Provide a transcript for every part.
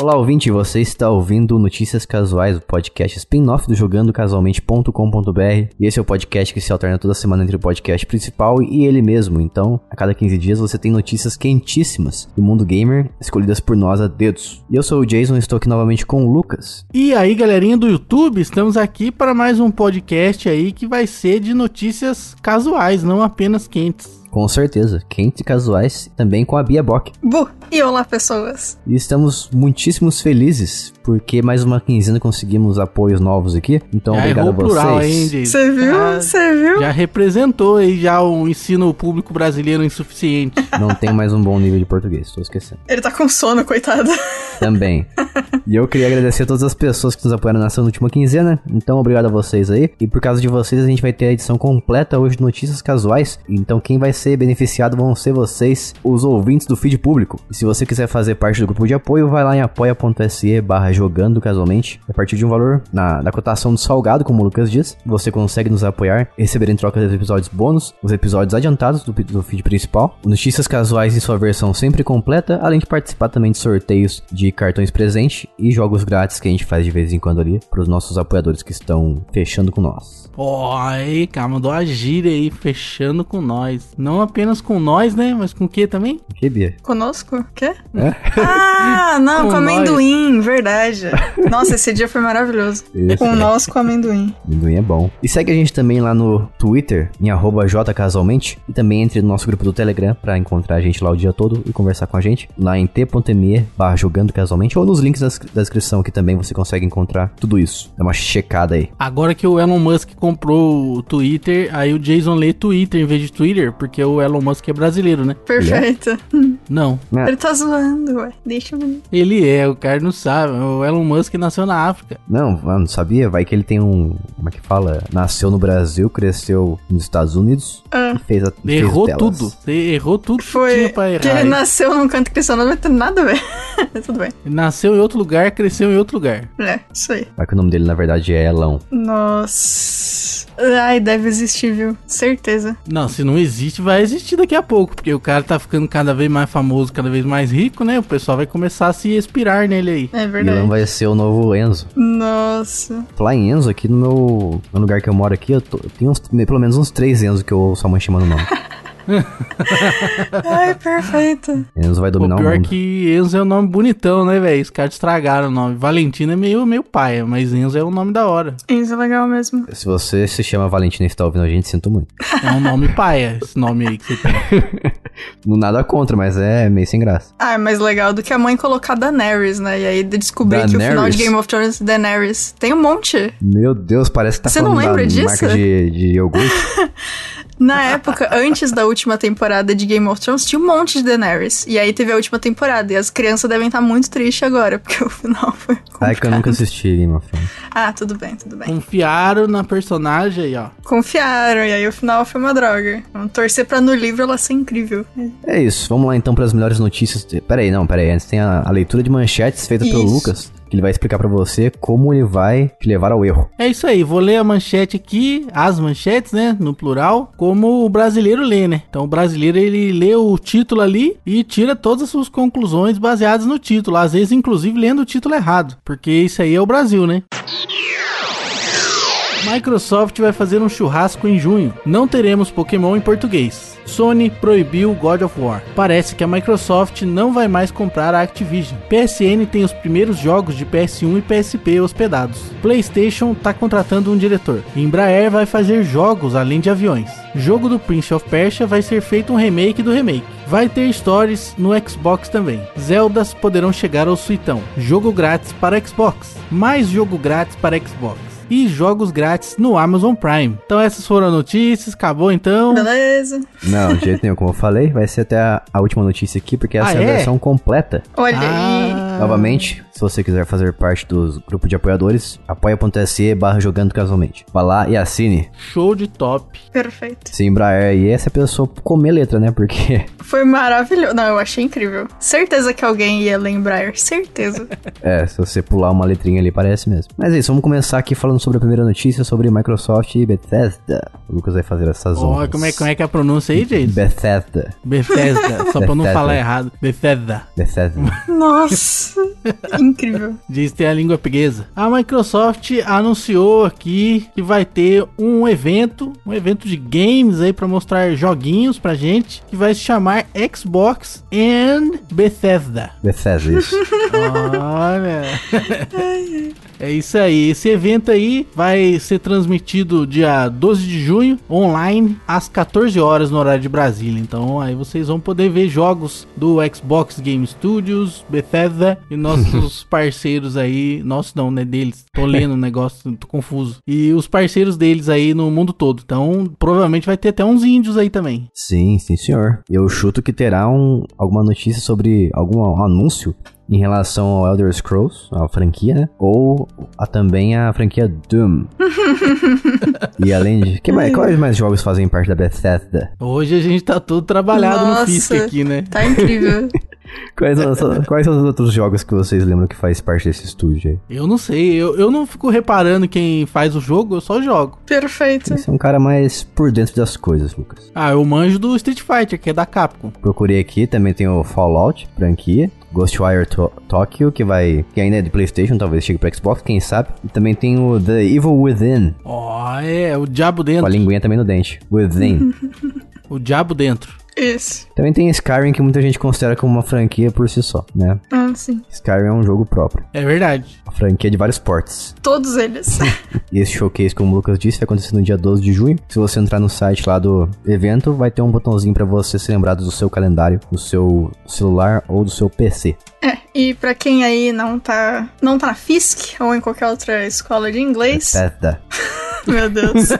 Olá, ouvinte, você está ouvindo Notícias Casuais, o podcast spin-off do jogandocasualmente.com.br. E esse é o podcast que se alterna toda semana entre o podcast principal e ele mesmo. Então, a cada 15 dias você tem notícias quentíssimas do mundo gamer, escolhidas por nós a dedos. E eu sou o Jason estou aqui novamente com o Lucas. E aí, galerinha do YouTube, estamos aqui para mais um podcast aí que vai ser de notícias casuais, não apenas quentes. Com certeza, quentes e casuais, também com a Bia Bock. Bu! E olá, pessoas! E estamos muitíssimos felizes, porque mais uma quinzena conseguimos apoios novos aqui. Então, já obrigado a vocês. Plural, hein, Você viu? Você viu? Já representou aí já o ensino público brasileiro insuficiente. Não tenho mais um bom nível de português, tô esquecendo. Ele tá com sono, coitado. Também. e eu queria agradecer a todas as pessoas que nos apoiaram nessa última quinzena. Então, obrigado a vocês aí. E por causa de vocês, a gente vai ter a edição completa hoje de Notícias Casuais. Então, quem vai ser beneficiado vão ser vocês, os ouvintes do feed público. E se você quiser fazer parte do grupo de apoio, vai lá em apoia.se barra jogando casualmente. A partir de um valor na, na cotação do salgado, como o Lucas diz, você consegue nos apoiar e receber em troca dos episódios bônus, os episódios adiantados do, do feed principal, notícias casuais em sua versão sempre completa, além de participar também de sorteios de cartões presente e jogos grátis que a gente faz de vez em quando ali para os nossos apoiadores que estão fechando com nós. Oi, cara, mandou a gíria aí, fechando com nós. Não apenas com nós, né? Mas com o que também? Que, Bia? Conosco? Quê? É? Ah, não, com, com amendoim, verdade. Nossa, esse dia foi maravilhoso. Isso. Com nós, com amendoim. Amendoim é bom. E segue a gente também lá no Twitter, em arroba jcasualmente. E também entre no nosso grupo do Telegram pra encontrar a gente lá o dia todo e conversar com a gente. Lá em t.me barra jogando casualmente ou nos links da, da descrição que também você consegue encontrar tudo isso. Dá uma checada aí. Agora que o Elon Musk comprou o Twitter, aí o Jason lê Twitter em vez de Twitter, porque o Elon Musk é brasileiro, né? Perfeito. Não. Ele tá zoando, ué. Deixa eu Ele é, o cara não sabe. O Elon Musk nasceu na África. Não, não sabia? Vai que ele tem um. Como é que fala? Nasceu no Brasil, cresceu nos Estados Unidos ah. e fez a. Errou fez tudo. Você errou tudo Foi que tinha pra errar. Que ele nasceu num canto cresceu, não vai ter nada a ver. Tudo bem. Ele nasceu em outro lugar, cresceu em outro lugar. É, isso aí. Vai que o nome dele na verdade é Elão. Nossa. Ai, deve existir, viu? Certeza. Não, se não existe, vai existir daqui a pouco, porque o cara tá ficando cada vez mais famoso, cada vez mais rico, né? O pessoal vai começar a se expirar nele aí. É verdade. Elon vai ser o novo Enzo. Nossa. Falar em Enzo, aqui no meu no lugar que eu moro aqui, eu, tô, eu tenho uns, pelo menos uns três Enzo que eu ouço a mãe chamando o nome. Ai, perfeito. Enzo vai dominar o, pior o mundo. que Enzo é um nome bonitão, né, velho? Os caras estragaram o nome. Valentina é meio, meio paia, mas Enzo é um nome da hora. Enzo é legal mesmo. Se você se chama Valentina e está ouvindo a gente, sinto muito. É um nome paia, esse nome aí que você tem. Nada contra, mas é meio sem graça. Ah, é mais legal do que a mãe colocar Daenerys, né? E aí descobrir que o final de Game of Thrones Daenerys tem um monte. Meu Deus, parece que tá Você falando não lembra da disso? marca de, de iogurte. Na época, antes da última temporada de Game of Thrones, tinha um monte de Daenerys. E aí teve a última temporada. E as crianças devem estar muito tristes agora, porque o final foi complicado. É que eu nunca assisti Game of Thrones. Ah, tudo bem, tudo bem. Confiaram na personagem aí, ó. Confiaram, e aí o final foi uma droga. Vamos torcer pra no livro ela ser incrível. É isso, vamos lá então para as melhores notícias. Pera aí, não, pera aí. Antes tem a, a leitura de manchetes feita pelo Isso. Lucas. Que ele vai explicar pra você como ele vai te levar ao erro. É isso aí, vou ler a manchete aqui, as manchetes, né, no plural, como o brasileiro lê, né? Então o brasileiro ele lê o título ali e tira todas as suas conclusões baseadas no título, às vezes inclusive lendo o título errado, porque isso aí é o Brasil, né? Microsoft vai fazer um churrasco em junho. Não teremos Pokémon em português. Sony proibiu God of War. Parece que a Microsoft não vai mais comprar a Activision. PSN tem os primeiros jogos de PS1 e PSP hospedados. PlayStation está contratando um diretor. Embraer vai fazer jogos além de aviões. Jogo do Prince of Persia vai ser feito um remake do remake. Vai ter stories no Xbox também. Zeldas poderão chegar ao Suitão. Jogo grátis para Xbox. Mais jogo grátis para Xbox e jogos grátis no Amazon Prime. Então essas foram as notícias, acabou então. Beleza. Não, de jeito nenhum, como eu falei, vai ser até a, a última notícia aqui, porque essa Ah, é a é? versão completa. Olha aí. Novamente, se você quiser fazer parte do grupo de apoiadores, apoia.se barra jogando casualmente. Vá lá e assine. Show de top. Perfeito. Se Embraer e essa pessoa comer letra, né? Porque Foi maravilhoso. Não, eu achei incrível. Certeza que alguém ia lembrar. Certeza. É, se você pular uma letrinha ali, parece mesmo. Mas é isso, vamos começar aqui falando sobre a primeira notícia sobre Microsoft e Bethesda. O Lucas vai fazer essas honras. como, é, como é que é a pronúncia aí, gente? Bethesda. Bethesda, só pra não Bethesda. falar errado. Bethesda. Bethesda. Nossa. Incrível. Diz ter a língua preguesa. A Microsoft anunciou aqui que vai ter um evento, um evento de games aí para mostrar joguinhos pra gente, que vai se chamar Xbox and Bethesda. Bethesda, isso. Olha. É isso aí. Esse evento aí vai ser transmitido dia 12 de junho, online, às 14 horas no horário de Brasília. Então aí vocês vão poder ver jogos do Xbox Game Studios, Bethesda e nossos parceiros aí. Nossos não, né? Deles. Tô lendo o negócio, tô confuso. E os parceiros deles aí no mundo todo. Então provavelmente vai ter até uns índios aí também. Sim, sim, senhor. Eu chuto que terá um, alguma notícia sobre algum anúncio em relação ao Elder Scrolls, a franquia, né? Ou a, também a franquia Doom. e além de. Que mais, quais mais jogos fazem parte da Bethesda? Hoje a gente tá todo trabalhado Nossa, no Fisk aqui, né? Tá incrível. Quais, são, quais são os outros jogos que vocês lembram que faz parte desse estúdio aí? Eu não sei, eu, eu não fico reparando quem faz o jogo, eu só jogo. Perfeito. Você é um cara mais por dentro das coisas, Lucas. Ah, eu manjo do Street Fighter, que é da Capcom. Procurei aqui, também tem o Fallout, franquia. Ghostwire to Tokyo, que vai. que ainda é de PlayStation, talvez chegue para Xbox, quem sabe. E também tem o The Evil Within. Ó, oh, é, o diabo dentro. Com a linguinha também no dente. Within. o diabo dentro. Isso. Também tem Skyrim, que muita gente considera como uma franquia por si só, né? Ah, sim. Skyrim é um jogo próprio. É verdade. Uma franquia de vários portes. Todos eles. e esse showcase, como o Lucas disse, vai acontecer no dia 12 de junho. Se você entrar no site lá do evento, vai ter um botãozinho para você ser lembrado do seu calendário, do seu celular ou do seu PC. É, e pra quem aí não tá, não tá na FISC ou em qualquer outra escola de inglês... Bethesda. Meu Deus.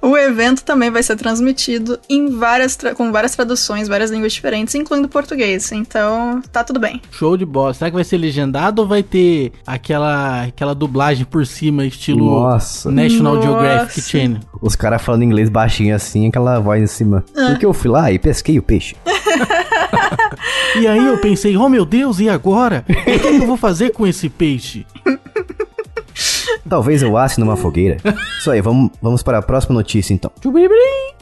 o evento também vai ser transmitido em várias com várias traduções, várias línguas diferentes, incluindo português. Então, tá tudo bem. Show de bola. Será que vai ser legendado ou vai ter aquela aquela dublagem por cima, estilo Nossa. National Nossa. Geographic Channel? Os caras falando inglês baixinho assim, aquela voz em cima. Ah. Porque eu fui lá e pesquei o peixe. e aí eu pensei, oh meu Deus, e agora? O que eu vou fazer com esse peixe? Talvez eu asse numa fogueira. Isso aí, vamos, vamos para a próxima notícia então.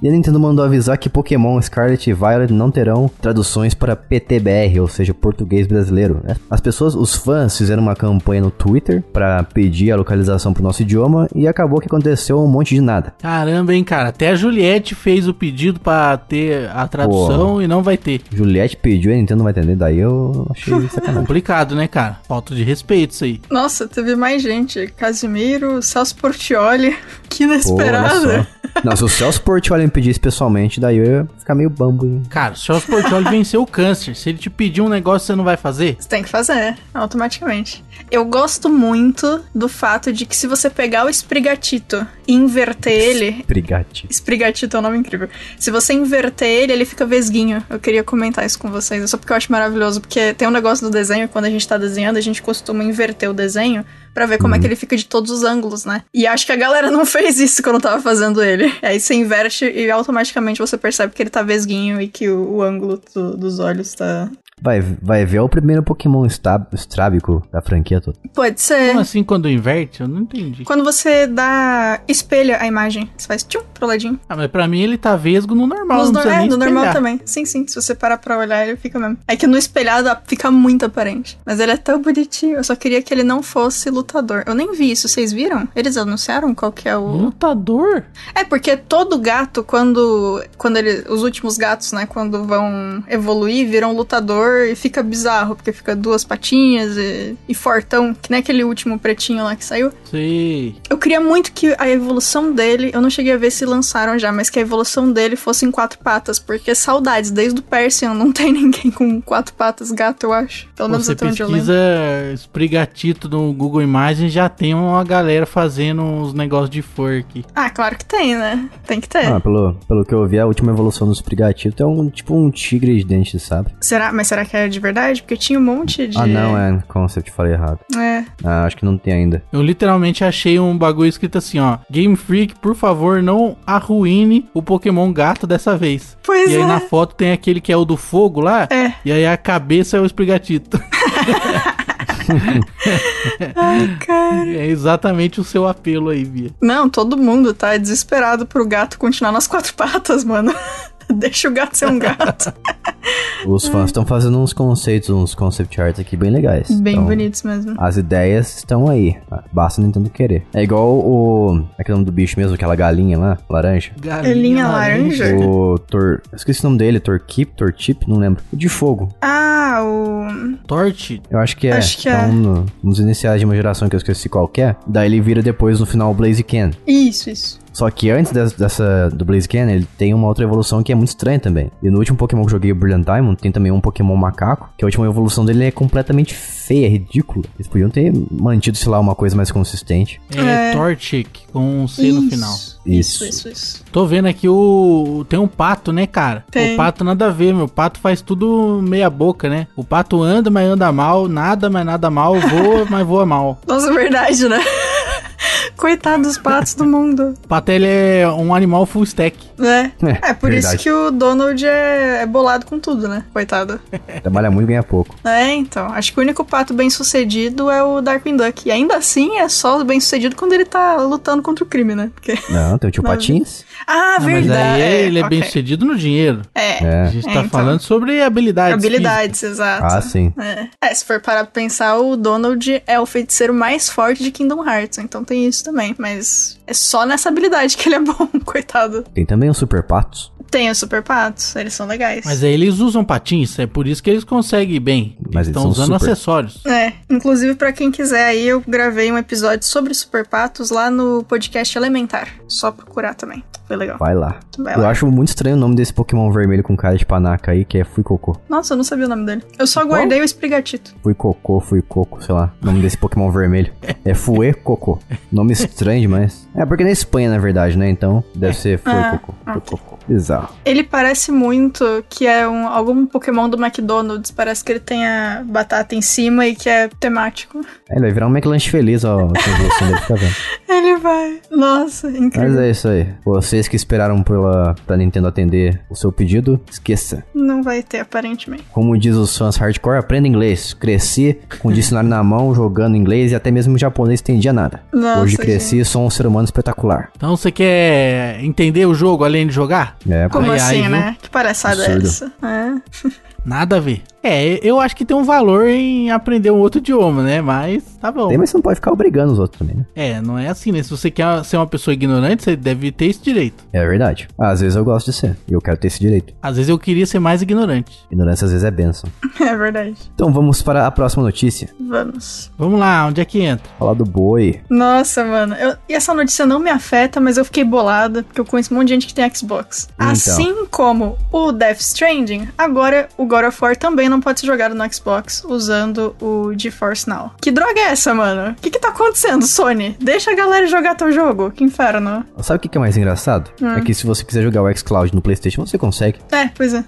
E a Nintendo mandou avisar que Pokémon Scarlet e Violet não terão traduções para PTBR, ou seja, português brasileiro. né? As pessoas, os fãs, fizeram uma campanha no Twitter para pedir a localização pro nosso idioma e acabou que aconteceu um monte de nada. Caramba, hein, cara. Até a Juliette fez o pedido pra ter a tradução e não vai ter. Juliette pediu e a Nintendo não vai entender, daí eu achei sacanagem. Complicado, né, cara? Falta de respeito isso aí. Nossa, teve mais gente. Casimiro, Celso Portioli. Que só. Não, se o Celso Portioli me pedisse pessoalmente, daí eu ia ficar meio bambo, hein? Cara, o Celso Portioli venceu o câncer. Se ele te pedir um negócio, você não vai fazer? Você tem que fazer, automaticamente. Eu gosto muito do fato de que se você pegar o Sprigatito e inverter ele. Brigate. Sprigatito é um nome incrível. Se você inverter ele, ele fica vesguinho. Eu queria comentar isso com vocês. É só porque eu acho maravilhoso. Porque tem um negócio do desenho, quando a gente tá desenhando, a gente costuma inverter o desenho pra ver como é que ele fica de todos os ângulos, né? E acho que a galera não fez isso quando tava fazendo ele. Aí você inverte e automaticamente você percebe que ele tá vesguinho e que o, o ângulo do- dos olhos tá. Vai, vai ver o primeiro Pokémon estrábico da franquia toda. Pode ser. Como assim quando inverte? Eu não entendi. Quando você dá. espelha a imagem, você faz tchum pro ladinho. Ah, mas pra mim ele tá vesgo no normal. Nos não precisa é, nem no normal também. Sim, sim. Se você parar pra olhar, ele fica mesmo. É que no espelhado fica muito aparente. Mas ele é tão bonitinho. Eu só queria que ele não fosse lutador. Eu nem vi isso, vocês viram? Eles anunciaram qual que é o. Lutador? É, porque todo gato, quando. Quando ele. Os últimos gatos, né? Quando vão evoluir, viram lutador e fica bizarro, porque fica duas patinhas e, e fortão, que nem aquele último pretinho lá que saiu. Sei. Eu queria muito que a evolução dele, eu não cheguei a ver se lançaram já, mas que a evolução dele fosse em quatro patas, porque saudades, desde o Persian não tem ninguém com quatro patas gato, eu acho. Pelo menos Você até onde eu lembro. pesquisa Sprigatito no Google Imagens, já tem uma galera fazendo uns negócios de aqui. Ah, claro que tem, né? Tem que ter. Ah, pelo, pelo que eu vi, a última evolução dos Sprigatito é um tipo um tigre de dente, sabe? Será? Mas será que é de verdade? Porque tinha um monte de. Ah, não, é concept, falei errado. É. Ah, acho que não tem ainda. Eu literalmente achei um bagulho escrito assim, ó. Game Freak, por favor, não arruine o Pokémon gato dessa vez. Pois e aí é. na foto tem aquele que é o do fogo lá. É. E aí a cabeça é o Sprigatito. Ai, cara. é exatamente o seu apelo aí, Bia. Não, todo mundo tá desesperado pro gato continuar nas quatro patas, mano. Deixa o gato ser um gato. Os fãs estão fazendo uns conceitos, uns concept arts aqui bem legais. Bem Então, bonitos mesmo. As ideias estão aí. Basta o Nintendo querer. É igual o. Aquele nome do bicho mesmo, aquela galinha lá, laranja. Galinha laranja? O Tor. eu Esqueci o nome dele, Torquip, Tortip, não lembro. O de fogo. Ah, o. Torte. Eu acho que é. Acho que é é. um, no- um dos iniciais de uma geração que eu esqueci qual que é. Daí ele vira depois no final o Blaziken. Isso, isso. Só que antes des- dessa do Blaziken, ele tem uma outra evolução que é muito estranha também. E no último Pokémon que eu joguei, o Brilliant Diamond, tem também um Pokémon macaco, que a última evolução dele é completamente feia, ridícula. Eles podiam ter mantido, sei lá, uma coisa mais consistente. É, É. Torchic, com um C no Isso. final. Isso, Isso. isso, isso. Tô vendo aqui o. Tem um pato, né, cara? Tem. O pato nada a ver, meu. O pato faz tudo meia boca, né? O pato anda, mas anda mal. Nada, mas nada mal. Voa, mas voa mal. Nossa, é verdade, né? Coitado dos patos do mundo. O pato, ele é um animal full stack. né? É, É, por isso verdade. que o Donald é, é bolado com tudo, né? Coitado. Trabalha muito e ganha pouco. É, então. Acho que o único pato bem sucedido é o Darkwing Duck. E ainda assim é só bem sucedido quando ele tá lutando contra o crime, né? Porque... Não, tem o tio Não, Patins. Ah, Não, mas verdade. aí ele é bem ok. sucedido no dinheiro. É. É. A gente É, tá então. falando sobre habilidades. Habilidades, exato. Ah, sim. É. É, se for parar pra pensar, o Donald é o feiticeiro mais forte de Kingdom Hearts, então tem isso também. Mas é só nessa habilidade que ele é bom, coitado. Tem também os Super Patos. Tem os super patos, eles são legais. Mas aí eles usam patins, é por isso que eles conseguem ir bem. Mas eles estão usando super. acessórios. É, inclusive pra quem quiser aí, eu gravei um episódio sobre super patos lá no podcast Elementar. Só procurar também. Foi legal. Vai lá. Vai Eu lá. acho muito estranho o nome desse Pokémon vermelho com cara de panaca aí, que é Fuicocô. Nossa, eu não sabia o nome dele. Eu só guardei o Sprigatito. Fuicocô, Fuicoco, sei lá. O nome desse Pokémon vermelho. É Fuecoco. Nome estranho demais. É porque na Espanha, na verdade, né? Então deve ser Fuecoco. Ah, Fuecoco. Bizarro. Ele parece muito que é um, algum Pokémon do McDonald's. Parece que ele tem a batata em cima e que é temático. É, ele vai virar um McLanche feliz, ó. Vendo. Ele vai. Nossa, Mas incrível. é isso aí. Vocês que esperaram pela, pra Nintendo atender o seu pedido, esqueça. Não vai ter, aparentemente. Como diz os fãs hardcore, aprenda inglês. Cresci com o dicionário na mão, jogando inglês e até mesmo japonês entendia nada. Nossa, Hoje cresci e sou um ser humano espetacular. Então você quer entender o jogo além de jogar? É, Como Ai, ai, assim, né? Que palhaçada é essa? É. Nada a ver. É, eu acho que tem um valor em aprender um outro idioma, né? Mas tá bom. Tem, mas você não pode ficar obrigando os outros também, né? É, não é assim, né? Se você quer ser uma pessoa ignorante, você deve ter esse direito. É verdade. Às vezes eu gosto de ser. E eu quero ter esse direito. Às vezes eu queria ser mais ignorante. Ignorância às vezes é benção. É verdade. Então vamos para a próxima notícia. Vamos. Vamos lá, onde é que entra? Falar do boi. Nossa, mano. Eu- e essa notícia não me afeta, mas eu fiquei bolada, porque eu conheço um monte de gente que tem Xbox. Então. Assim como o Death Stranding, agora o God of War também não pode ser jogado no Xbox usando o GeForce Now. Que droga é essa, mano? O que que tá acontecendo, Sony? Deixa a galera jogar teu jogo. Que inferno. Sabe o que que é mais engraçado? Hum. É que se você quiser jogar o xCloud no PlayStation, você consegue. É, pois é.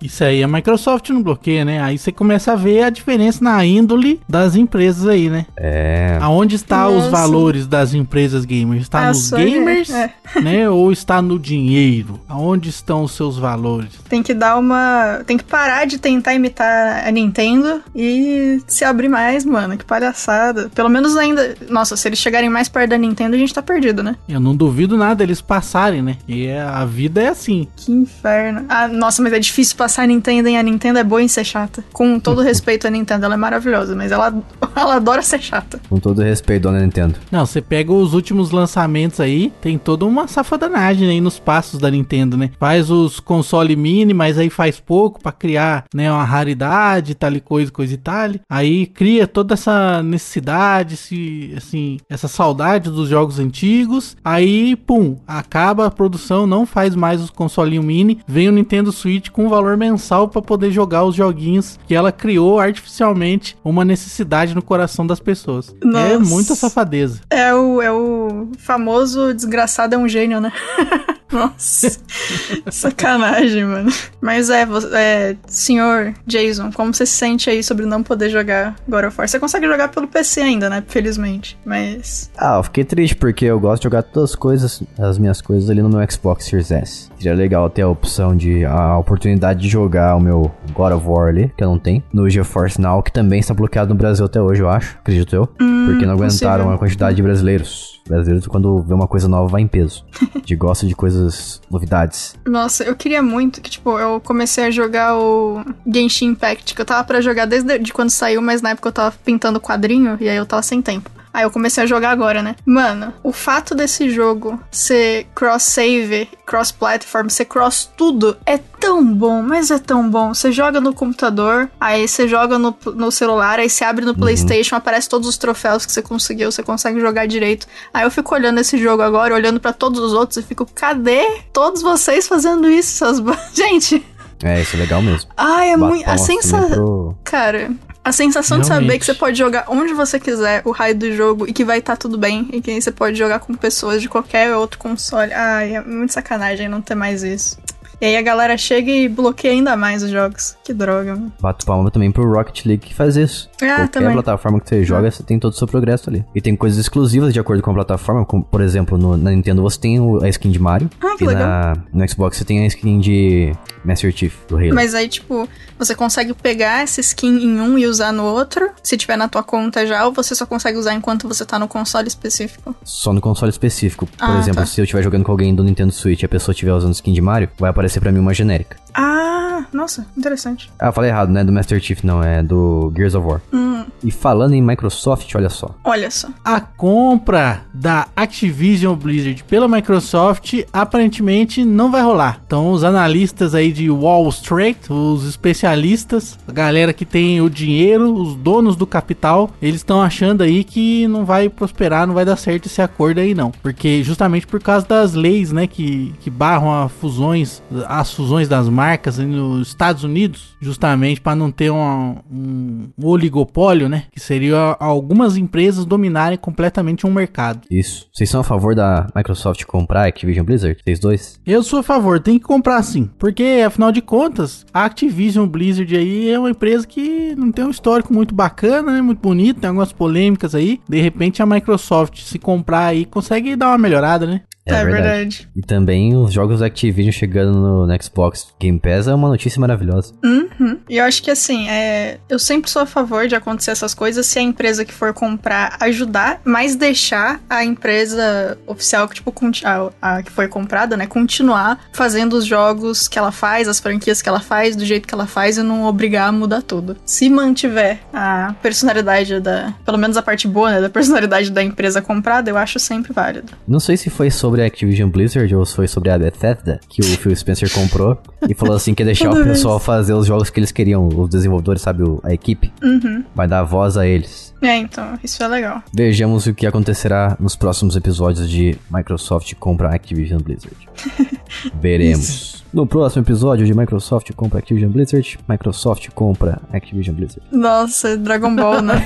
Isso aí a Microsoft não bloqueia, né? Aí você começa a ver a diferença na índole das empresas aí, né? É. Aonde está os Nossa. valores das empresas gamers? Está A nos Sony, gamers, é. né? Ou está no dinheiro? Aonde estão os seus valores? Tem que dar uma. Tem que parar de tentar imitar a Nintendo e se abrir mais, mano. Que palhaçada. Pelo menos ainda. Nossa, se eles chegarem mais perto da Nintendo, a gente tá perdido, né? Eu não duvido nada eles passarem, né? E é- a vida é assim. Que inferno. Ah, nossa, mas é difícil passar a Nintendo, hein? A Nintendo é boa em ser chata. Com todo respeito à Nintendo, ela é maravilhosa, mas ela, ela adora ser chata. Com todo respeito, dona Nintendo. Não, você pega os últimos lançamentos aí, tem toda uma safadanagem aí nos passos da Nintendo, né? Faz os console mini, mas aí faz pouco pra criar, né, uma raridade, tal e coisa, coisa e tal. Aí cria toda essa necessidade, esse, assim, essa saudade dos jogos antigos. Aí, pum, acaba a produção, não faz mais os consolinho mini, vem o Nintendo Switch com um valor mensal pra poder jogar os joguinhos que ela criou artificialmente uma necessidade no coração das pessoas. É Nossa. muita safadeza. É o, é o famoso desgraçado é um gênio, né? Nossa, sacanagem, mano. Mas é, vo- é, senhor Jason, como você se sente aí sobre não poder jogar God of War? Você consegue jogar pelo PC ainda, né? Felizmente. Mas. Ah, eu fiquei triste porque eu gosto de jogar todas as coisas, as minhas coisas ali no meu Xbox Series S. Seria legal ter a opção de, a oportunidade de jogar o meu God of War ali, que eu não tenho, no GeForce Now, que também está bloqueado no Brasil até hoje, eu acho, acredito eu, porque não aguentaram possível. a quantidade de brasileiros. Brasileiro, quando vê uma coisa nova, vai em peso. De gosta de coisas, novidades. Nossa, eu queria muito que, tipo, eu comecei a jogar o Genshin Impact, que eu tava pra jogar desde de quando saiu, mas na época eu tava pintando quadrinho e aí eu tava sem tempo. Aí eu comecei a jogar agora, né? Mano, o fato desse jogo ser cross-save, cross-platform, ser cross tudo, é tão bom, mas é tão bom. Você joga no computador, aí você joga no, no celular, aí você abre no uhum. PlayStation, aparece todos os troféus que você conseguiu, você consegue jogar direito. Aí eu fico olhando esse jogo agora, olhando para todos os outros e fico, cadê todos vocês fazendo isso, seus. Gente. É, isso é legal mesmo. Ai, é muito. A sensação. Pro... Cara, a sensação Realmente. de saber que você pode jogar onde você quiser o raio do jogo e que vai estar tá tudo bem e que você pode jogar com pessoas de qualquer outro console. Ai, é muito sacanagem não ter mais isso. E aí a galera chega e bloqueia ainda mais os jogos. Que droga, mano. Bato palma também pro Rocket League que faz isso. Ah, Qualquer também. plataforma que você joga, você tem todo o seu progresso ali. E tem coisas exclusivas de acordo com a plataforma, como, por exemplo, no, na Nintendo você tem a skin de Mario. Ah, que e legal. Na, no Xbox você tem a skin de Master Chief, do Halo. Mas aí, tipo, você consegue pegar essa skin em um e usar no outro, se tiver na tua conta já, ou você só consegue usar enquanto você tá no console específico? Só no console específico. Por ah, exemplo, tá. se eu estiver jogando com alguém do Nintendo Switch e a pessoa estiver usando skin de Mario, vai aparecer para mim uma genérica. Ah, nossa, interessante. Ah, eu falei errado, né? Do Master Chief, não, é do Gears of War. Hum. E falando em Microsoft, olha só. Olha só. A compra da Activision Blizzard pela Microsoft aparentemente não vai rolar. Então, os analistas aí de Wall Street, os especialistas, a galera que tem o dinheiro, os donos do capital, eles estão achando aí que não vai prosperar, não vai dar certo esse acordo aí não. Porque justamente por causa das leis, né, que, que barram a fusões, as fusões das marcas nos Estados Unidos, justamente para não ter um, um oligopólio, né, que seria algumas empresas dominarem completamente um mercado. Isso. Vocês são a favor da Microsoft comprar a Activision Blizzard? Vocês dois? Eu sou a favor, tem que comprar sim, porque afinal de contas, a Activision Blizzard aí é uma empresa que não tem um histórico muito bacana, né, muito bonito, tem algumas polêmicas aí. De repente a Microsoft se comprar aí consegue dar uma melhorada, né? É, é verdade. verdade. E também os jogos da Activision chegando no, no, Xbox Game Pass é uma notícia maravilhosa. Uhum. E eu acho que assim, é, eu sempre sou a favor de acontecer essas coisas se a empresa que for comprar ajudar, mas deixar a empresa oficial que, tipo, a, a que foi comprada, né, continuar fazendo os jogos que ela faz, as franquias que ela faz, do jeito que ela faz e não obrigar a mudar tudo. Se mantiver a personalidade da, pelo menos a parte boa, né, da personalidade da empresa comprada, eu acho sempre válido. Não sei se foi sobre sobre a Activision Blizzard ou foi sobre a Bethesda, que o Phil Spencer comprou e falou assim que ia deixar o pessoal fazer os jogos que eles queriam, os desenvolvedores, sabe, a equipe. Uhum. Vai dar voz a eles. É, então, isso é legal. Vejamos o que acontecerá nos próximos episódios de Microsoft compra Activision Blizzard. Veremos. No próximo episódio de Microsoft compra Activision Blizzard, Microsoft compra Activision Blizzard. Nossa, Dragon Ball, né?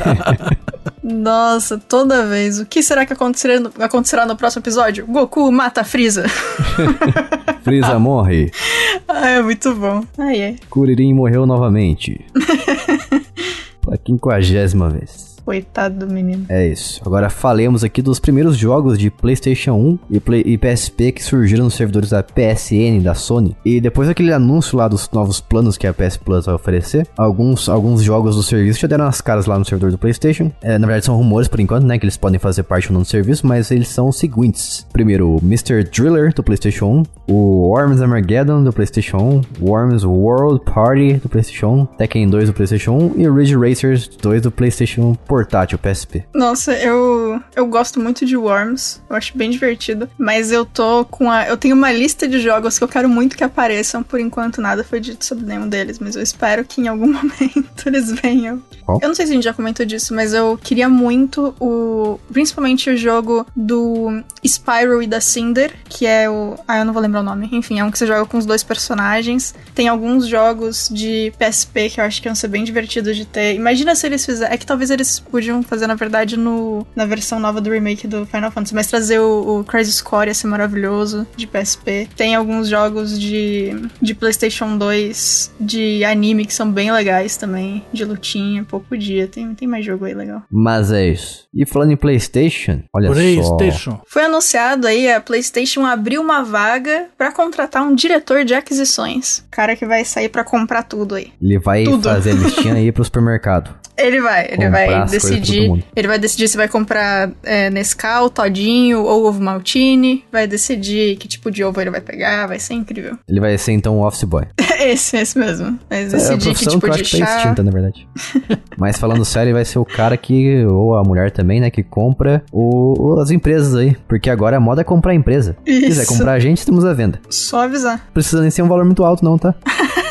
Nossa, toda vez. O que será que acontecerá no, acontecerá no próximo episódio? Goku mata Freeza. Freeza morre. Ah, é muito bom. Ai, é. Kuririn morreu novamente. Pela quinquagésima vez. Coitado do menino. É isso. Agora falemos aqui dos primeiros jogos de PlayStation 1 e, Play e PSP que surgiram nos servidores da PSN, da Sony. E depois daquele anúncio lá dos novos planos que a PS Plus vai oferecer, alguns, alguns jogos do serviço já deram as caras lá no servidor do PlayStation. É, na verdade, são rumores por enquanto, né? Que eles podem fazer parte ou não do serviço, mas eles são os seguintes: primeiro, Mr. Driller do PlayStation 1, o Worms Armageddon do PlayStation 1, Worms World Party do PlayStation 1, Tekken 2 do PlayStation 1 e Ridge Racers 2 do PlayStation portátil PSP. Nossa, eu eu gosto muito de Worms, eu acho bem divertido, mas eu tô com a eu tenho uma lista de jogos que eu quero muito que apareçam, por enquanto nada foi dito sobre nenhum deles, mas eu espero que em algum momento eles venham. Qual? Eu não sei se a gente já comentou disso, mas eu queria muito o principalmente o jogo do Spyro e da Cinder, que é o ah, eu não vou lembrar o nome. Enfim, é um que você joga com os dois personagens. Tem alguns jogos de PSP que eu acho que iam ser bem divertidos de ter. Imagina se eles fizerem. É que talvez eles podiam fazer, na verdade, no, na versão nova do remake do Final Fantasy. Mas trazer o, o Crazy Score ia ser maravilhoso de PSP. Tem alguns jogos de, de PlayStation 2 de anime que são bem legais também. De lutinha, pouco dia. Tem, tem mais jogo aí legal. Mas é isso. E falando em PlayStation, olha PlayStation. só. Foi anunciado aí, a PlayStation abriu uma vaga para contratar um diretor de aquisições. Cara que vai sair para comprar tudo aí. Ele vai tudo. fazer a listinha aí pro supermercado. Ele vai, ele vai decidir. Ele vai decidir se vai comprar pegar é, Nescau, Todinho ou ovo maltine, vai decidir que tipo de ovo ele vai pegar, vai ser incrível. Ele vai ser então o office boy. esse, esse mesmo. Vai É decidir que profissão tipo que eu de acho que tá chá. extinta, na verdade. Mas falando sério, ele vai ser o cara que, ou a mulher também, né, que compra o, as empresas aí. Porque agora a moda é comprar a empresa. Se quiser Isso. comprar a gente, estamos à venda. Só avisar. Precisa nem ser um valor muito alto, não, tá?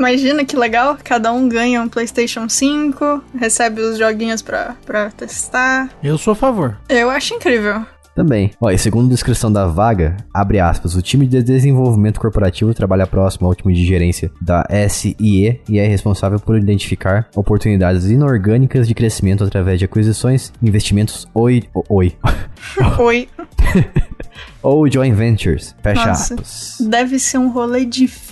Imagina que legal, cada um ganha um PlayStation 5, recebe os joguinhos pra, pra testar. Eu sou a favor. Eu acho incrível. Também. Ó, e segundo a descrição da vaga, abre aspas, o time de desenvolvimento corporativo trabalha próximo ao time de gerência da SIE e é responsável por identificar oportunidades inorgânicas de crescimento através de aquisições, investimentos oi, oi, Oi. ou joint ventures. Fecha Nossa. aspas. Deve ser um rolê difícil.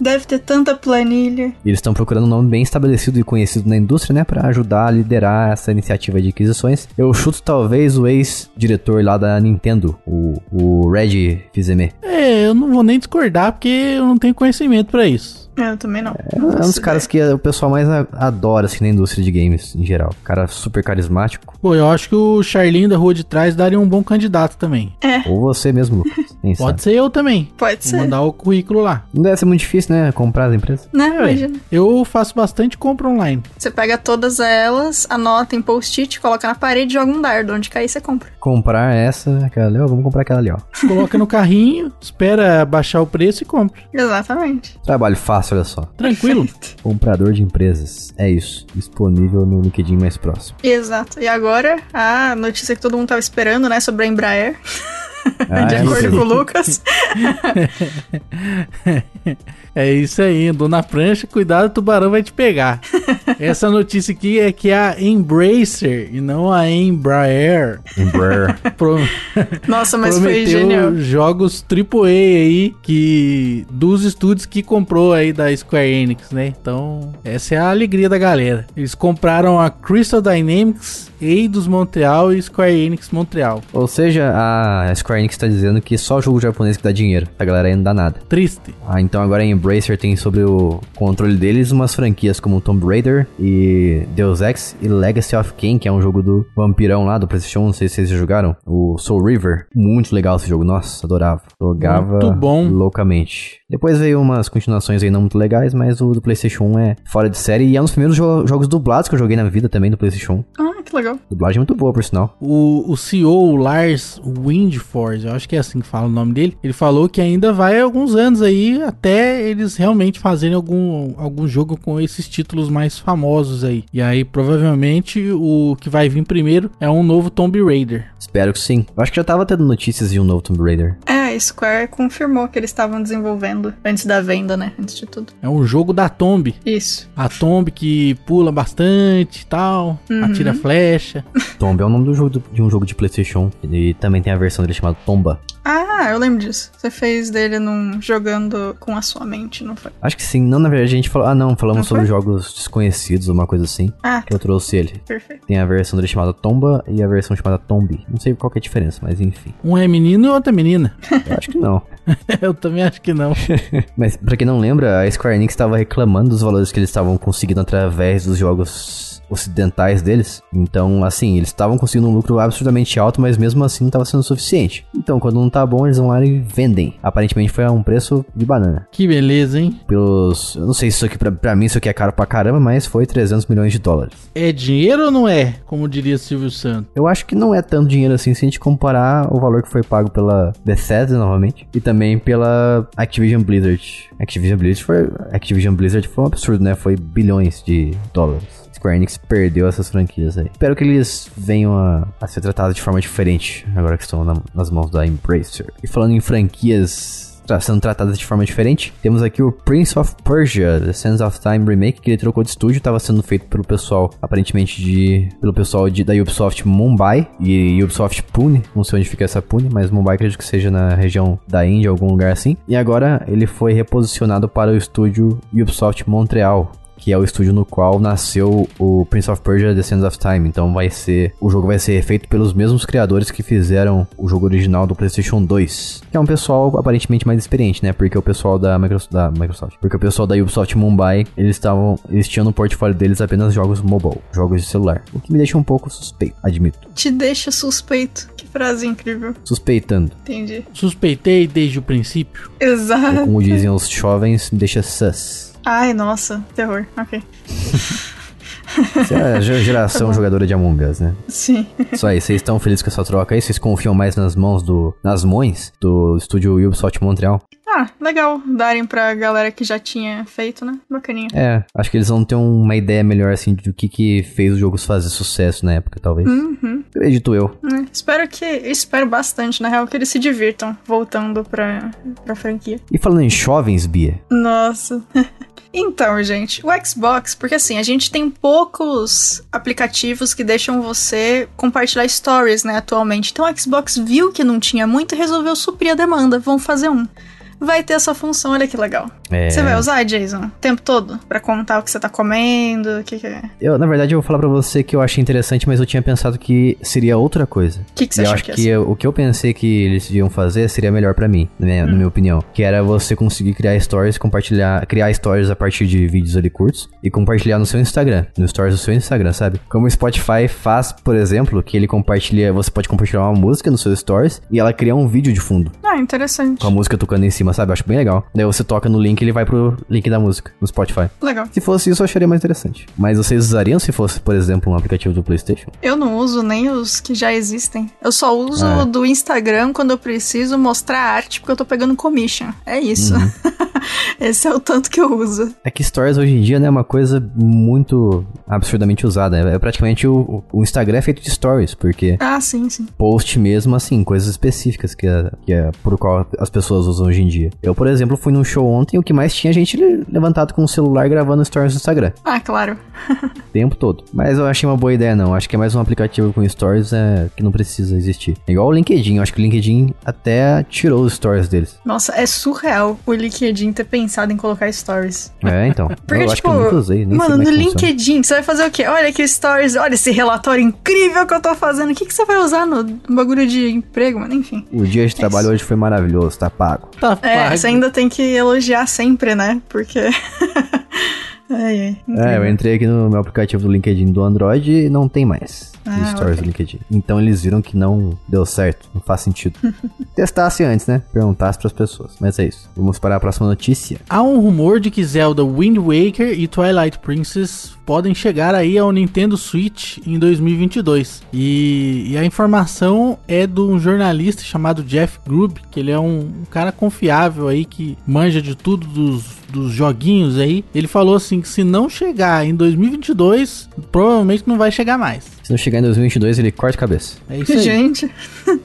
Deve ter tanta planilha. E eles estão procurando um nome bem estabelecido e conhecido na indústria, né, Pra ajudar a liderar essa iniciativa de aquisições. Eu chuto talvez o ex-diretor lá da Nintendo, o, o Reggie Fils-Aimé. É, eu não vou nem discordar porque eu não tenho conhecimento pra isso. Eu também não. É um dos caras que o pessoal mais adora, assim, na indústria de games em geral. Cara super carismático. Pô, eu acho que o Charlinho da rua de trás daria um bom candidato também. Ou você mesmo, Lucas. Sabe. Pode ser eu também. Pode Vou ser. mandar o currículo lá. Não deve ser muito difícil, né? Comprar as empresas. Né? É. Imagina. Eu faço bastante compra online. Você pega todas elas, anota em post-it, coloca na parede e joga um dardo. Onde cair, você compra. Comprar essa, aquela ali, ó, vamos comprar aquela ali, ó. Coloca no carrinho, espera baixar o preço e compra. Exatamente. Trabalho fácil, olha só. Tranquilo. Comprador de empresas. É isso. Disponível no LinkedIn mais próximo. Exato. E agora, a notícia que todo mundo tava esperando, né? Sobre a Embraer. Ah, de é, acordo com o Lucas. É isso aí, andou na prancha, cuidado, o tubarão vai te pegar. Essa notícia aqui é que a Embracer e não a Embraer Embraer. pro- Nossa, mas foi prometeu genial. jogos AAA aí que dos estúdios que comprou aí da Square Enix, né? Então, essa é a alegria da galera. Eles compraram a Crystal Dynamics, Eidos Montreal e Square Enix Montreal. Ou seja, a Square Enix tá dizendo que só jogo japonês que dá dinheiro. A galera aí não dá nada. Triste. Ah, então agora a Embracer tem sobre o controle deles umas franquias como Tomb Raider e Deus Ex e Legacy of Kain, que é um jogo do vampirão lá do PlayStation, não sei se vocês já jogaram, o Soul River. Muito legal esse jogo, nossa, adorava. Jogava Muito bom. loucamente. Depois veio umas continuações aí não muito legais, mas o do PlayStation 1 é fora de série e é um dos primeiros jo- jogos dublados que eu joguei na vida também do PlayStation 1. Ah, que legal. Dublagem muito boa, por sinal. O, o CEO, o Lars Windforce, eu acho que é assim que fala o nome dele, ele falou que ainda vai alguns anos aí até eles realmente fazerem algum, algum jogo com esses títulos mais famosos aí. E aí, provavelmente, o que vai vir primeiro é um novo Tomb Raider. Espero que sim. Eu acho que já tava tendo notícias de um novo Tomb Raider. É, a Square confirmou que eles estavam desenvolvendo antes da venda, né? Antes de tudo. É um jogo da Tomb. Isso. A Tomb que pula bastante e tal, atira flecha. Tomb é o nome do jogo do- de um jogo de PlayStation. E também tem a versão dele chamada Tomba. Ah, eu lembro disso. Você fez dele num jogando com a sua mente, não foi? Acho que sim. Não, na verdade, a gente falou. Ah, não, falamos Não sobre foi? jogos desconhecidos, uma coisa assim. Ah, Que eu trouxe ele. perfeito. Tem a versão dele chamada Tomba e a versão chamada Tombi. Não sei qual que é a diferença, mas enfim. Um é menino e outro é menina. Eu acho que não. Eu também acho que não. Mas pra quem não lembra, a Square Enix estava reclamando dos valores que eles estavam conseguindo através dos jogos ocidentais deles. Então, assim, eles estavam conseguindo um lucro absurdamente alto, mas mesmo assim não estava sendo suficiente. Então, quando não tá bom, eles vão lá e vendem. Aparentemente foi a um preço de banana. Que beleza, hein? Pelos. Eu não sei se isso aqui, pra, pra mim, isso aqui é caro pra caramba, mas foi 300 milhões de dólares. É dinheiro ou não é? Como diria Silvio Santos. Eu acho que não é tanto dinheiro assim se a gente comparar o valor que foi pago pela Bethesda novamente e também pela Activision Blizzard. Activision Blizzard foi, Activision Blizzard foi um absurdo, né? Foi bilhões de dólares. Square Enix perdeu essas franquias aí. Espero que eles venham a, a ser tratados de forma diferente agora que estão na- nas mãos da Embracer. E falando em franquias sendo tratadas de forma diferente. Temos aqui o Prince of Persia, The Sands of Time Remake, que ele trocou de estúdio, estava sendo feito pelo pessoal, aparentemente de pelo pessoal de, da Ubisoft Mumbai e Ubisoft Pune, não sei onde fica essa Pune, mas Mumbai acredito que seja na região da Índia, algum lugar assim. E agora ele foi reposicionado para o estúdio Ubisoft Montreal. Que é o estúdio no qual nasceu o Prince of Persia The Sands of Time. Então vai ser. O jogo vai ser feito pelos mesmos criadores que fizeram o jogo original do PlayStation 2. Que é um pessoal aparentemente mais experiente, né? Porque o pessoal da Microsoft. Da Microsoft porque o pessoal da Ubisoft Mumbai, eles estavam. Eles tinham no portfólio deles apenas jogos mobile, jogos de celular. O que me deixa um pouco suspeito, admito. Te deixa suspeito. Que frase incrível. Suspeitando. Entendi. Suspeitei desde o princípio. Exato. Ou como dizem os jovens, me deixa sus. Ai, nossa, terror. Ok. Você é a geração jogadora de Among Us, né? Sim. Isso aí, vocês estão felizes com essa troca aí? Vocês confiam mais nas mãos do. nas mãos do estúdio Ubisoft Montreal? Ah, legal darem pra galera que já tinha feito, né? Bacaninha. É, acho que eles vão ter uma ideia melhor, assim, do que que fez os jogos fazer sucesso na época, talvez. Uhum. Acredito eu. É, espero que. Espero bastante, na real, que eles se divirtam voltando pra, pra franquia. E falando em jovens, Bia, Nossa. Então, gente, o Xbox, porque assim, a gente tem poucos aplicativos que deixam você compartilhar stories, né, atualmente. Então o Xbox viu que não tinha muito e resolveu suprir a demanda. Vamos fazer um. Vai ter essa função, olha que legal. é... Você vai usar, Jason, o tempo todo? Pra contar o que você tá comendo, o que que é? Eu, na verdade, eu vou falar pra você que eu achei interessante, mas eu tinha pensado que seria outra coisa. O que, que você E eu achou acho que, que, eu- o que eu pensei que eles deviam fazer seria melhor pra mim, né, na minha opinião. Que era você conseguir criar stories, compartilhar, criar stories a partir de vídeos ali curtos e compartilhar no seu Instagram, no stories do seu Instagram, sabe? Como o Spotify faz, por exemplo, que ele compartilha, você pode compartilhar uma música no seu stories e ela cria um vídeo de fundo Ah, interessante. com a música tocando em cima, sabe? Eu acho bem legal. Daí você toca no link e ele vai pro link da música no Spotify. Legal. Se fosse isso, eu acharia mais interessante. Mas vocês usariam se fosse, por exemplo, um aplicativo do PlayStation? Eu não uso nem os que já existem. Eu só uso Ah, é. o do Instagram quando eu preciso mostrar arte porque eu tô pegando commission. É isso. Uhum. Esse é o tanto que eu uso. É que Stories hoje em dia, né, é uma coisa muito absurdamente usada. É, é praticamente o, o Instagram é feito de Stories, porque Ah, sim, sim. post mesmo, assim, coisas específicas que é, que é por qual as pessoas usam hoje em dia. Eu, por exemplo, fui num show ontem e o que mais tinha gente le- levantado com o celular gravando Stories no Instagram. Ah, claro. O tempo todo. Mas eu achei uma boa ideia, não. Acho que é mais um aplicativo com Stories é, que não precisa existir. É igual o LinkedIn. Eu acho que o LinkedIn até tirou os Stories deles. Nossa, é surreal o LinkedIn ter pensado em colocar stories. É, então. Porque, eu acho tipo, que eu nunca usei. Nem mano, sei no é que funciona. LinkedIn, você vai fazer o quê? Olha aqui stories, olha esse relatório incrível que eu tô fazendo. O que, que você vai usar no bagulho de emprego, mano? Enfim. O dia de trabalho hoje foi maravilhoso, tá pago. Tá É, você ainda tem que elogiar sempre, né? Porque. ai, ai. É, eu entrei aqui no meu aplicativo do LinkedIn do Android e não tem mais Ah, stories ok. do LinkedIn. Então eles viram que não deu certo, não faz sentido. Testasse antes, né? Perguntasse pras pessoas. Mas é isso. Vamos para a próxima notícia. Há um rumor de que Zelda Wind Waker e Twilight Princess podem chegar aí ao Nintendo Switch em 2022. E, e a informação é de um jornalista chamado Jeff Grubb, que ele é um, um cara confiável aí que manja de tudo dos, dos joguinhos aí. Ele falou assim que se não chegar em 2022, provavelmente não vai chegar mais. Se não chegar em 2022, ele corta a cabeça. É isso aí. Gente,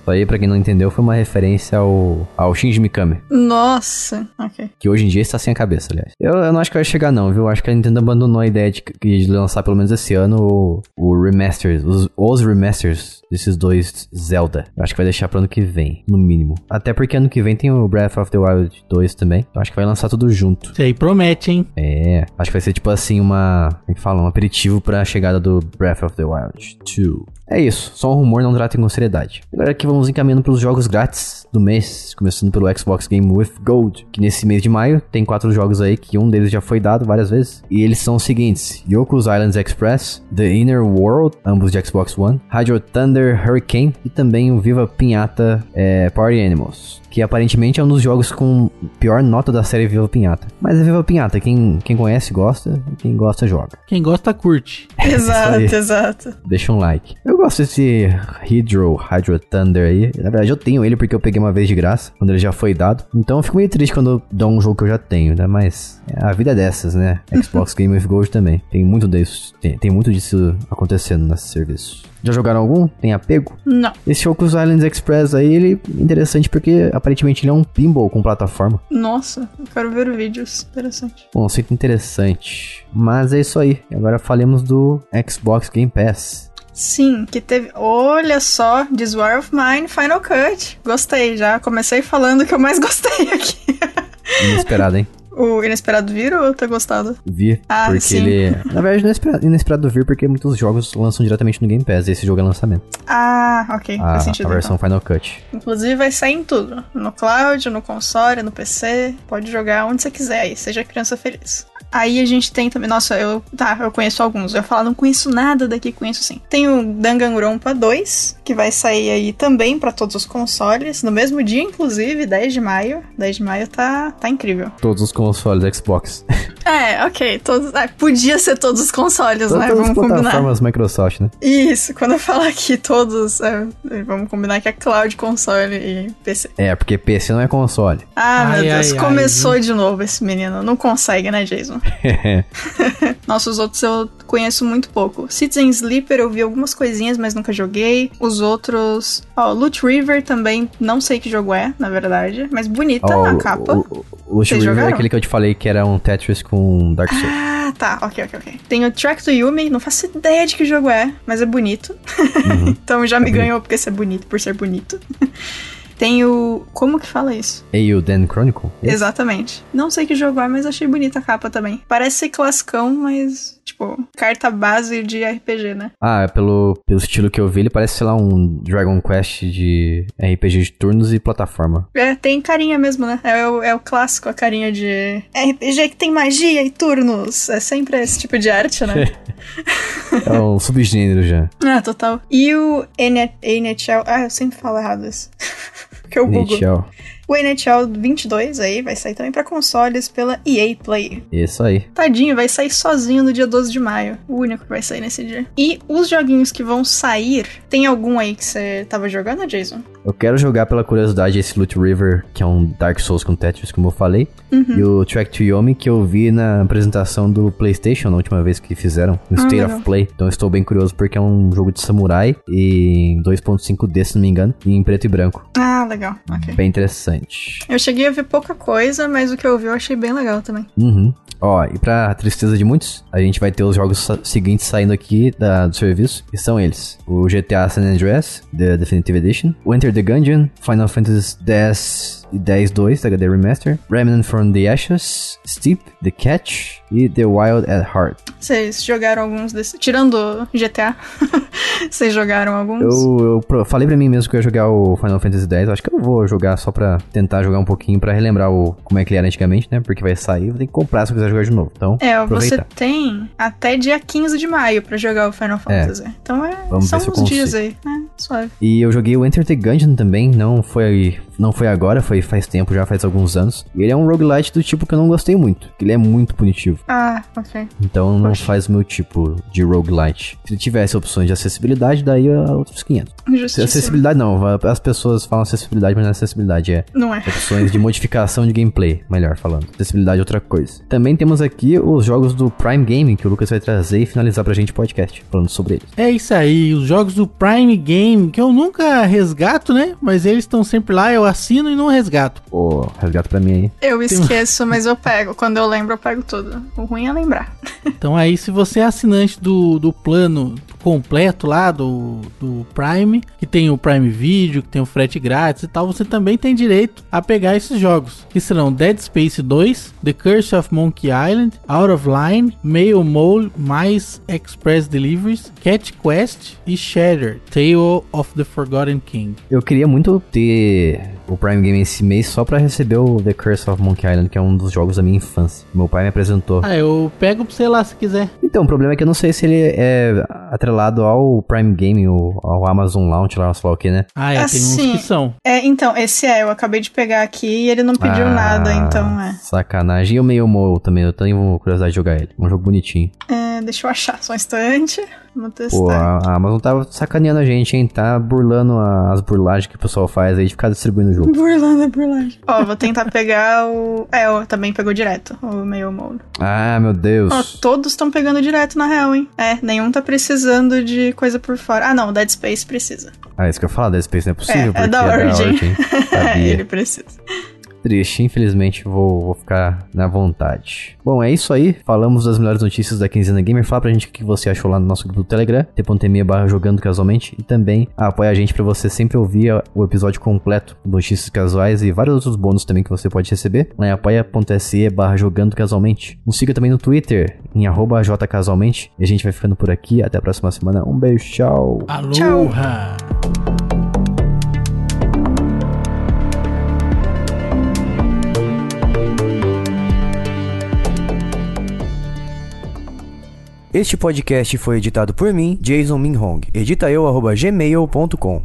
Isso aí, pra quem não entendeu, foi uma referência ao, ao Shinji Mikami. nossa. Ok. Que hoje em dia está sem a cabeça, aliás. Eu, eu não acho que vai chegar, não, viu? Acho que a Nintendo abandonou a ideia de, de lançar pelo menos esse ano o, o remasters, os, os remasters desses dois Zelda. Eu acho que vai deixar pro ano que vem, no mínimo. Até porque ano que vem tem o Breath of the Wild 2 também. Então acho que vai lançar tudo junto. Isso aí promete, hein? É, acho que vai ser tipo assim uma. Como é que fala? Um aperitivo pra chegada do Breath of the Wild 2. É isso, só um rumor, não tratem com seriedade. Agora aqui vamos encaminhando pros jogos grátis do mês, começando pelo Xbox Game with Gold, que nesse mês de maio tem quatro jogos aí, que um deles já foi dado várias vezes. E eles são os seguintes: Yoku's Islands Express, The Inner World, ambos de Xbox One, Hydro Thunder Hurricane e também o Viva Pinhata é, Party Animals que aparentemente é um dos jogos com pior nota da série Viva Pinhata. Mas é Viva Pinhata, quem, quem conhece gosta, quem gosta joga. Quem gosta, curte. Exato, exato. Deixa um like. Eu gosto desse Hydro, Hydro Thunder aí. Na verdade, eu tenho ele porque eu peguei uma vez de graça, quando ele já foi dado. Então eu fico meio triste quando dou um jogo que eu já tenho, né? Mas é, a vida é dessas, né? Xbox Game with Gold também. Tem muito disso, tem, tem muito disso acontecendo nesse serviço. Já jogaram algum? Tem apego? Não. Esse Focus Islands Express aí, ele é interessante porque aparentemente ele é um pinball com plataforma. Nossa, eu quero ver vídeos. Interessante. Conceito interessante. Mas é isso aí. Agora falemos do Xbox Game Pass. Sim, que teve. Olha só, This War of Mine Final Cut. Gostei, já comecei falando que eu mais gostei aqui. Inesperado, hein? O Inesperado vir ou ter gostado? Vi, Ah, porque sim. ele... Na verdade, inesperado, inesperado vir porque muitos jogos lançam diretamente no Game Pass, e esse jogo é lançamento. Ah, ok. A, faz sentido. a versão Final Cut. então. Inclusive vai sair em tudo. No cloud, no console, no PC. Pode jogar onde você quiser aí. Seja criança feliz. Aí a gente tem também. Nossa, eu. Tá, eu conheço alguns. Eu ia falar, não conheço nada daqui, conheço sim. Tem o Danganronpa 2, que vai sair aí também pra todos os consoles. No mesmo dia, inclusive, 10 de maio. 10 de maio tá, tá incrível. Todos os consoles da Xbox. É, ok. Todos, é, podia ser todos os consoles, né? Todas as Vamos combinar. plataformas Microsoft, né? Isso, quando eu falar aqui todos, é, vamos combinar que é cloud, console e PC. É, porque PC não é console. Ah, Ai, meu Deus, ai, começou de novo esse menino. Não consegue, né, Jason? Nossa, os outros eu conheço muito pouco. Citizen Sleeper eu vi algumas coisinhas, mas nunca joguei. Os outros. Ó, Loot River também, não sei que jogo é, na verdade. Mas bonita Ó, a capa. O, o, Vocês River é jogaram? aquele que eu te falei que era um Tetris com Dark Souls. Ah, tá, ok, ok, ok. Tem o Track to Yumi, não faço ideia de que jogo é, mas é bonito. então já me bonito. ganhou porque ser bonito, por ser bonito. Tem o. Como que fala isso? E o Dan Chronicle? Esse? Exatamente. Não sei que jogo é, mas achei bonita a capa também. Parece ser classicão, mas, tipo, carta base de RPG, né? Ah, pelo, pelo estilo que eu vi, ele parece, sei lá, um Dragon Quest de RPG de turnos e plataforma. É, tem carinha mesmo, né? É o, é o clássico, a carinha de RPG que tem magia e turnos. É sempre esse tipo de arte, né? É um subgênero já. ah, total. E o NHL. Ah, eu sempre falo errado isso. que eu Google. NHL. O NHL 22 aí vai sair também pra consoles pela EA Play. Isso aí. Tadinho, vai sair sozinho no dia 12 de maio. O único que vai sair nesse dia. E os joguinhos que vão sair, tem algum aí que você tava jogando, Jason? Eu quero jogar pela curiosidade esse Loot River, que é um Dark Souls com Tetris, como eu falei. Uhum. E o Track to Yomi, que eu vi na apresentação do PlayStation, na última vez que fizeram, no Ah, State of Play. Então eu estou bem curioso porque é um jogo de samurai e 2.5D, se não me engano, e em preto e branco. Ah, legal. Ok. Bem interessante. Eu cheguei a ver pouca coisa, mas o que eu vi eu achei bem legal também. Uhum. Ó, e pra tristeza de muitos, a gente vai ter os jogos sa- seguintes saindo aqui da- do serviço, que são eles: o GTA San Andreas, The Definitive Edition, o Enter the Gungeon, Final Fantasy X 10-2 da HD Remaster, Remnant from the Ashes, Steep, The Catch e The Wild at Heart. Vocês jogaram alguns desses? Tirando GTA, vocês jogaram alguns? Eu, eu falei pra mim mesmo que eu ia jogar o Final Fantasy X, acho que eu vou jogar só pra tentar jogar um pouquinho, pra relembrar o, como é que ele era antigamente, né? Porque vai sair, vou ter que comprar se eu quiser jogar de novo. Então, É, você tem até dia 15 de maio pra jogar o Final Fantasy. Então é, Vamos são uns dias aí, né? Suave. E eu joguei o Enter the Gungeon também, não foi, não foi agora, foi faz tempo já, faz alguns anos. E ele é um roguelite do tipo que eu não gostei muito, que ele é muito punitivo. Ah, ok. Então não Poxa. faz o meu tipo de roguelite. Se ele tivesse opções de acessibilidade, daí é outros 500. Justiça. Acessibilidade não, as pessoas falam acessibilidade, mas não é acessibilidade, é Não é. opções de modificação de gameplay, melhor falando. Acessibilidade é outra coisa. Também temos aqui os jogos do Prime Gaming, que o Lucas vai trazer e finalizar pra gente o podcast, falando sobre eles. É isso aí, os jogos do Prime Game, que eu nunca resgato, né? Mas eles estão sempre lá, eu assino e não resgato. Ô, resgata pra mim aí. Eu esqueço, mas eu pego. Quando eu lembro, eu pego tudo. O ruim é lembrar. Então aí, se você é assinante do, do plano completo lá do, do Prime, que tem o Prime Video, que tem o frete grátis e tal, você também tem direito a pegar esses jogos, que serão Dead Space 2, The Curse of Monkey Island, Out of Line, Mail Mole, Mais Express Deliveries, Cat Quest e Shatter, Tale of the Forgotten King. Eu queria muito ter o Prime Game esse mês só pra receber o The Curse of Monkey Island, que é um dos jogos da minha infância. Meu pai me apresentou. Ah, eu pego pra você lá se quiser. Então, o problema é que eu não sei se ele é atrelado ao Prime Game ou ao Amazon Launch, lá, sei lá o que, né? Ah, é, tem uns Assim, que são. É, então, esse é, eu acabei de pegar aqui e ele não pediu Ah, nada, então é. Sacanagem. E o Meio Mo também, eu tenho curiosidade de jogar ele. Um jogo bonitinho. É, Deixa eu achar só um instante. Vamos testar. Pô, a a Amazon tá sacaneando a gente, hein? Tá burlando a- as burlagens que o pessoal faz aí de ficar distribuindo o jogo. Burlando, burlando. Ó, vou tentar pegar o. É, ó, também pegou direto, o Mail Mode. Ah, meu Deus. Ó, todos estão pegando direto na real, hein? É, nenhum tá precisando de coisa por fora. Ah, não, Dead Space precisa. Ah, isso que eu ia falar, Dead Space não é possível, É, é da Origin. hein? É, Sabia. ele precisa. Triste, infelizmente vou, vou ficar na vontade. Bom, é isso aí. Falamos das melhores notícias da quinzena gamer. Fala pra gente o que você achou lá no nosso grupo do Telegram, t.me barra jogando casualmente. E também apoia a gente para você sempre ouvir o episódio completo Notícias Casuais e vários outros bônus também que você pode receber lá em apoia.se barra jogando casualmente. Nos siga também no Twitter, em arroba jcasualmente. E a gente vai ficando por aqui. Até a próxima semana. Um beijo, tchau. Aloha! Este podcast foi editado por mim, Jason Minhong. Edita eu.